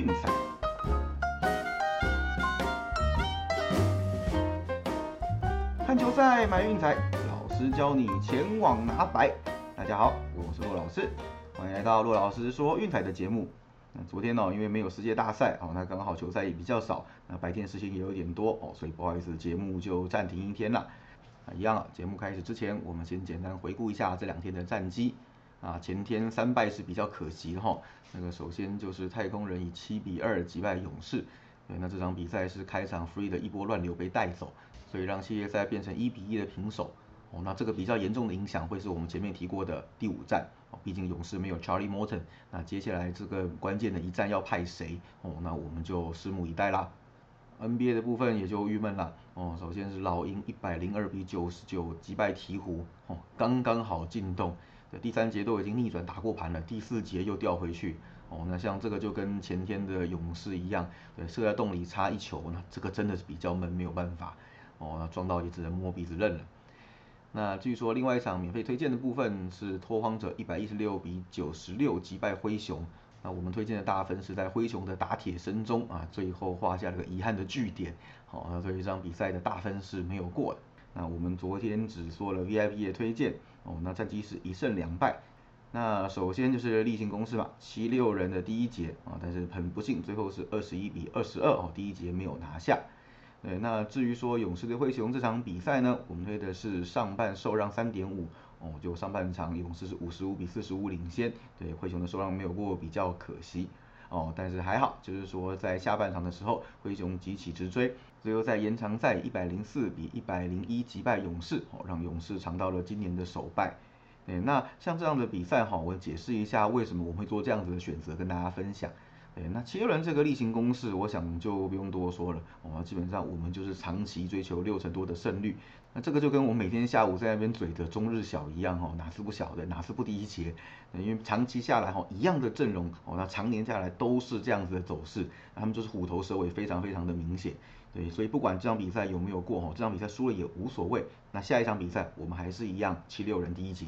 运彩。看球赛买运彩，老师教你前往拿白。大家好，我是洛老师，欢迎来到洛老师说运彩的节目。那昨天呢，因为没有世界大赛哦，那刚好球赛也比较少，那白天事情也有点多哦，所以不好意思，节目就暂停一天了。啊，一样啊，节目开始之前，我们先简单回顾一下这两天的战绩。啊，前天三败是比较可惜的哈。那个首先就是太空人以七比二击败勇士，对，那这场比赛是开场 free 的一波乱流被带走，所以让系列赛变成一比一的平手。哦，那这个比较严重的影响会是我们前面提过的第五战。哦，毕竟勇士没有 Charlie Morton，那接下来这个关键的一战要派谁？哦，那我们就拭目以待啦。NBA 的部分也就郁闷了。哦，首先是老鹰一百零二比九十九击败鹈鹕，哦，刚刚好进洞。第三节都已经逆转打过盘了，第四节又掉回去。哦，那像这个就跟前天的勇士一样，对，射在洞里差一球，那这个真的是比较闷，没有办法。哦，那撞到也只能摸鼻子认了。那据说另外一场免费推荐的部分是拓荒者一百一十六比九十六击败灰熊。那我们推荐的大分是在灰熊的打铁声中啊，最后画下了个遗憾的句点。好，那这一场比赛的大分是没有过的。那我们昨天只做了 VIP 的推荐哦，那战绩是一胜两败。那首先就是例行公事吧，七六人的第一节啊，但是很不幸最后是二十一比二十二哦，第一节没有拿下。对，那至于说勇士对灰熊这场比赛呢，我们推的是上半受让三点五哦，就上半场勇士是五十五比四十五领先，对灰熊的受让没有过，比较可惜。哦，但是还好，就是说在下半场的时候，灰熊急起直追，最后在延长赛一百零四比一百零一击败勇士，哦，让勇士尝到了今年的首败。哎，那像这样的比赛哈，我解释一下为什么我会做这样子的选择，跟大家分享。对，那七六人这个例行公事，我想就不用多说了。哦，基本上我们就是长期追求六成多的胜率。那这个就跟我每天下午在那边嘴的中日小一样哦，哪次不小的，哪次不第一节？因为长期下来哈，一样的阵容哦，那常年下来都是这样子的走势，他们就是虎头蛇尾，非常非常的明显。对，所以不管这场比赛有没有过哈，这场比赛输了也无所谓。那下一场比赛我们还是一样七六人第一节。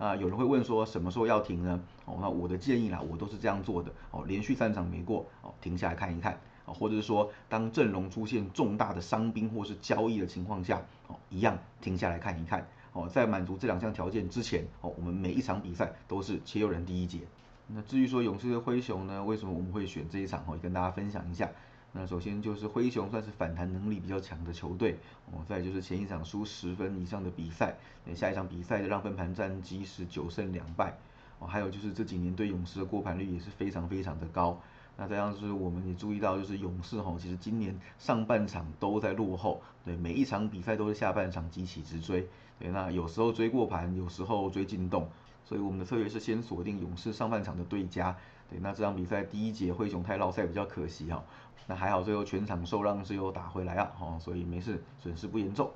啊，有人会问说什么时候要停呢？哦，那我的建议啦，我都是这样做的。哦，连续三场没过，哦，停下来看一看。啊，或者是说，当阵容出现重大的伤兵或是交易的情况下，哦，一样停下来看一看。哦，在满足这两项条件之前，哦，我们每一场比赛都是七六人第一节。那至于说勇士的灰熊呢，为什么我们会选这一场？哦，跟大家分享一下。那首先就是灰熊算是反弹能力比较强的球队，哦，再就是前一场输十分以上的比赛，那下一场比赛的让分盘战绩是九胜两败，哦，还有就是这几年对勇士的过盘率也是非常非常的高。那这样是我们也注意到，就是勇士吼，其实今年上半场都在落后，对，每一场比赛都是下半场急起直追，对，那有时候追过盘，有时候追进洞，所以我们的策略是先锁定勇士上半场的对家。对，那这场比赛第一节灰熊太绕赛比较可惜哈，那还好最后全场受让是又打回来啊，哦，所以没事，损失不严重。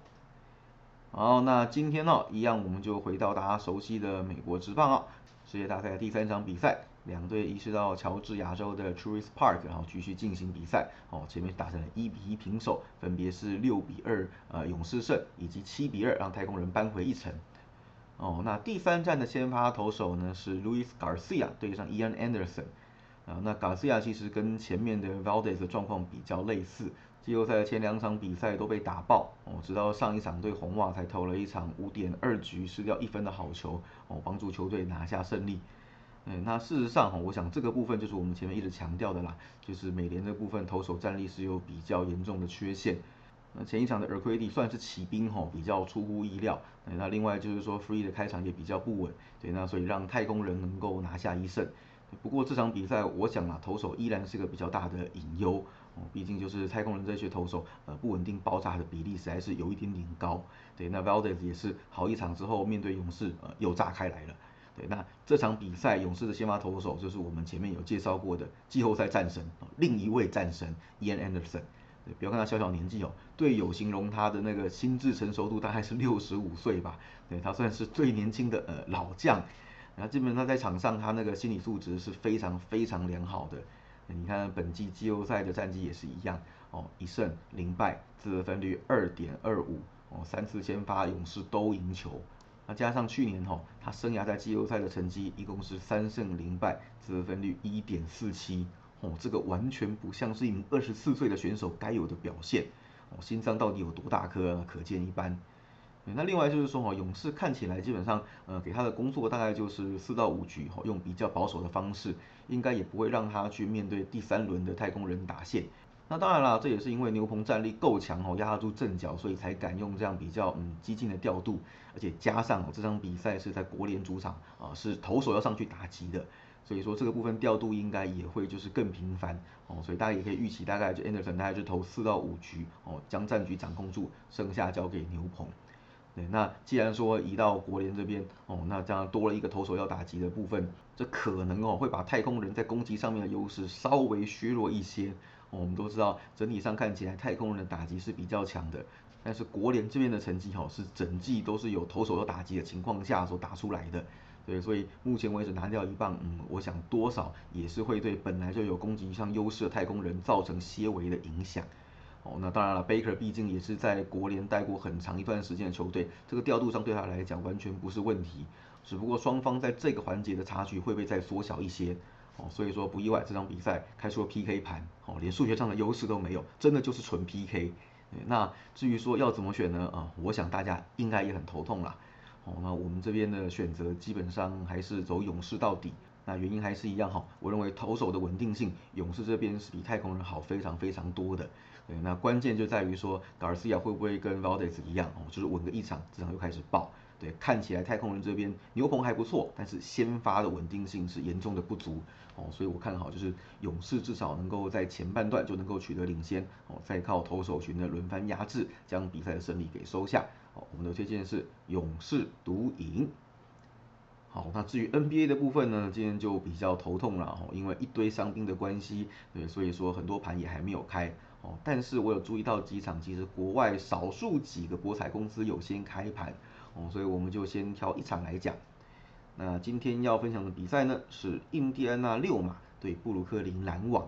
好，那今天呢，一样我们就回到大家熟悉的美国职棒啊，世界大赛的第三场比赛，两队移师到乔治亚州的 Truist Park，然后继续进行比赛，哦，前面打成了一比一平手，分别是六比二呃勇士胜，以及七比二让太空人扳回一城。哦，那第三站的先发投手呢是 Luis Garcia 对上 Ian Anderson，啊，那 Garcia 其实跟前面的 Valdez 的状况比较类似，季后赛的前两场比赛都被打爆，哦，直到上一场对红袜才投了一场五点二局失掉一分的好球，哦，帮助球队拿下胜利。嗯，那事实上哈，我想这个部分就是我们前面一直强调的啦，就是美联这部分投手战力是有比较严重的缺陷。那前一场的 e r q u i d 算是骑兵吼，比较出乎意料。那另外就是说 Free 的开场也比较不稳，对，那所以让太空人能够拿下一胜。不过这场比赛，我想啊，投手依然是个比较大的隐忧哦，毕竟就是太空人这些投手，呃，不稳定爆炸的比例实在是有一点点高。对，那 Valdez 也是好一场之后面对勇士，呃，又炸开来了。对，那这场比赛勇士的先发投手就是我们前面有介绍过的季后赛战神，另一位战神 Ian Anderson。对不要看他小小年纪哦，队友形容他的那个心智成熟度大概是六十五岁吧，对他算是最年轻的呃老将，然后基本上在场上他那个心理素质是非常非常良好的。你看本季季后赛的战绩也是一样哦，一胜零败，自得分率二点二五哦，三次先发勇士都赢球，那加上去年哈他生涯在季后赛的成绩一共是三胜零败，自得分率一点四七哦，这个完全不像是一名二十四岁的选手该有的表现。哦，心脏到底有多大颗，可见一斑。那另外就是说哈，勇士看起来基本上，呃，给他的工作大概就是四到五局，哈，用比较保守的方式，应该也不会让他去面对第三轮的太空人打线。那当然啦，这也是因为牛棚战力够强哦，压得住阵脚，所以才敢用这样比较嗯激进的调度，而且加上这场比赛是在国联主场啊，是投手要上去打击的，所以说这个部分调度应该也会就是更频繁哦，所以大家也可以预期大概就 Anderson 大概就投四到五局哦，将战局掌控住，剩下交给牛棚。对，那既然说移到国联这边哦，那这样多了一个投手要打击的部分，这可能哦会把太空人在攻击上面的优势稍微削弱一些。我们都知道整体上看起来太空人的打击是比较强的，但是国联这边的成绩哈是整季都是有投手要打击的情况下所打出来的。对，所以目前为止拿掉一棒，嗯，我想多少也是会对本来就有攻击上优势的太空人造成些微的影响。哦，那当然了，Baker 毕竟也是在国联待过很长一段时间的球队，这个调度上对他来讲完全不是问题。只不过双方在这个环节的差距会不会再缩小一些？哦，所以说不意外，这场比赛开出了 PK 盘，哦，连数学上的优势都没有，真的就是纯 PK。那至于说要怎么选呢？啊，我想大家应该也很头痛啦。哦，那我们这边的选择基本上还是走勇士到底。那原因还是一样哈，我认为投手的稳定性，勇士这边是比太空人好非常非常多的。对，那关键就在于说，Garcia 会不会跟 Valdez 一样哦，就是稳个一场，这场又开始爆。对，看起来太空人这边牛棚还不错，但是先发的稳定性是严重的不足哦，所以我看好就是勇士至少能够在前半段就能够取得领先哦，再靠投手群的轮番压制，将比赛的胜利给收下。哦，我们的推荐是勇士独赢。好，那至于 NBA 的部分呢，今天就比较头痛了哦，因为一堆伤兵的关系，对，所以说很多盘也还没有开哦。但是我有注意到几场，其实国外少数几个博彩公司有先开盘哦，所以我们就先挑一场来讲。那今天要分享的比赛呢，是印第安纳六马对布鲁克林篮网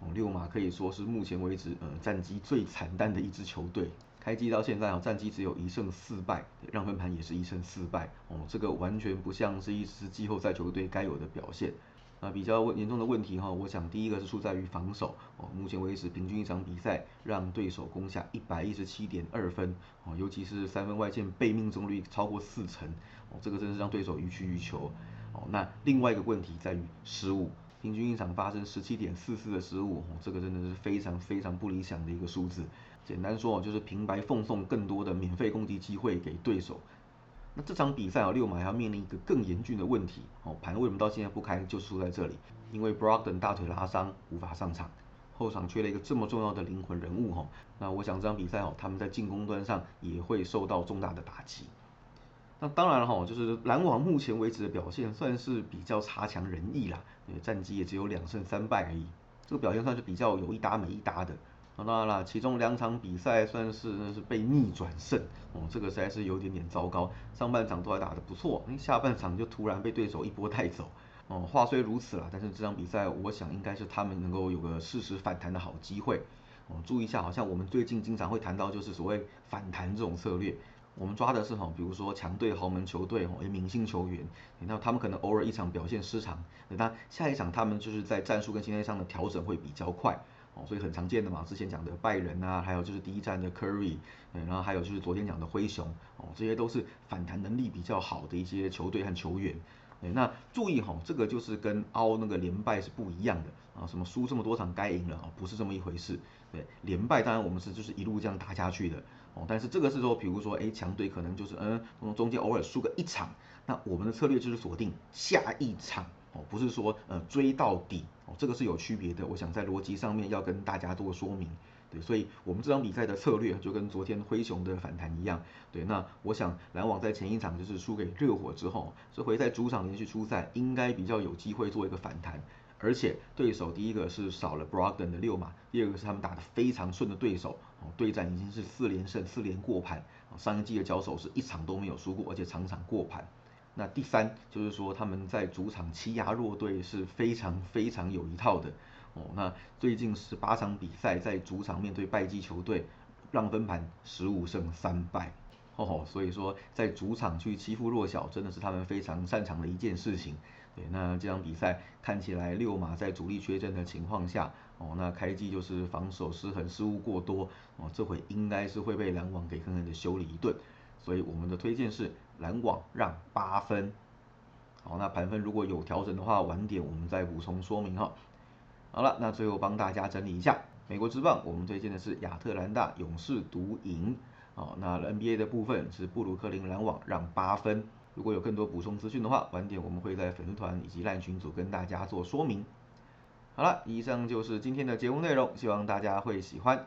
哦，六马可以说是目前为止呃战绩最惨淡的一支球队。开机到现在啊，战绩只有一胜四败，让分盘也是一胜四败哦，这个完全不像是一支季后赛球队该有的表现。啊，比较严重的问题哈，我想第一个是出在于防守哦，目前为止平均一场比赛让对手攻下一百一十七点二分哦，尤其是三分外线被命中率超过四成哦，这个真是让对手予取予求哦。那另外一个问题在于失误，平均一场发生十七点四四的失误哦，这个真的是非常非常不理想的一个数字。简单说哦就是平白奉送更多的免费攻击机会给对手。那这场比赛啊，六马要面临一个更严峻的问题哦，盘为什么到现在不开就输在这里？因为 Brogdon 大腿拉伤无法上场，后场缺了一个这么重要的灵魂人物哈。那我想这场比赛哦，他们在进攻端上也会受到重大的打击。那当然了哈，就是篮网目前为止的表现算是比较差强人意啦，战绩也只有两胜三败而已，这个表现算是比较有一搭没一搭的。当然了，其中两场比赛算是那是被逆转胜，哦，这个实在是有点点糟糕。上半场都还打得不错，哎，下半场就突然被对手一波带走。哦，话虽如此啦，但是这场比赛我想应该是他们能够有个适时反弹的好机会。哦，注意一下，好像我们最近经常会谈到就是所谓反弹这种策略，我们抓的是哈，比如说强队豪门球队哦，明星球员，那他们可能偶尔一场表现失常，那下一场他们就是在战术跟心态上的调整会比较快。所以很常见的嘛，之前讲的拜仁啊，还有就是第一站的 Curry，嗯，然后还有就是昨天讲的灰熊，哦，这些都是反弹能力比较好的一些球队和球员。哎，那注意哈，这个就是跟凹那个连败是不一样的啊，什么输这么多场该赢了啊，不是这么一回事。对，连败当然我们是就是一路这样打下去的，哦，但是这个是说，比如说哎强队可能就是嗯，从中间偶尔输个一场，那我们的策略就是锁定下一场。哦，不是说呃追到底哦，这个是有区别的。我想在逻辑上面要跟大家多说明。对，所以我们这场比赛的策略就跟昨天灰熊的反弹一样。对，那我想篮网在前一场就是输给热火之后，这回在主场连续出赛，应该比较有机会做一个反弹。而且对手第一个是少了 Brogdon 的六码，第二个是他们打得非常顺的对手哦，对战已经是四连胜、四连过盘。上一季的交手是一场都没有输过，而且场场过盘。那第三就是说，他们在主场欺压弱队是非常非常有一套的哦。那最近十八场比赛在主场面对败绩球队，让分盘十五胜三败哦，所以说在主场去欺负弱小，真的是他们非常擅长的一件事情。对，那这场比赛看起来六马在主力缺阵的情况下，哦，那开季就是防守失衡、失误过多，哦，这回应该是会被篮网给狠狠的修理一顿。所以我们的推荐是篮网让八分。好，那盘分如果有调整的话，晚点我们再补充说明哈。好了，那最后帮大家整理一下，美国之棒我们推荐的是亚特兰大勇士独赢。好，那 NBA 的部分是布鲁克林篮网让八分。如果有更多补充资讯的话，晚点我们会在粉丝团以及烂群组跟大家做说明。好了，以上就是今天的节目内容，希望大家会喜欢。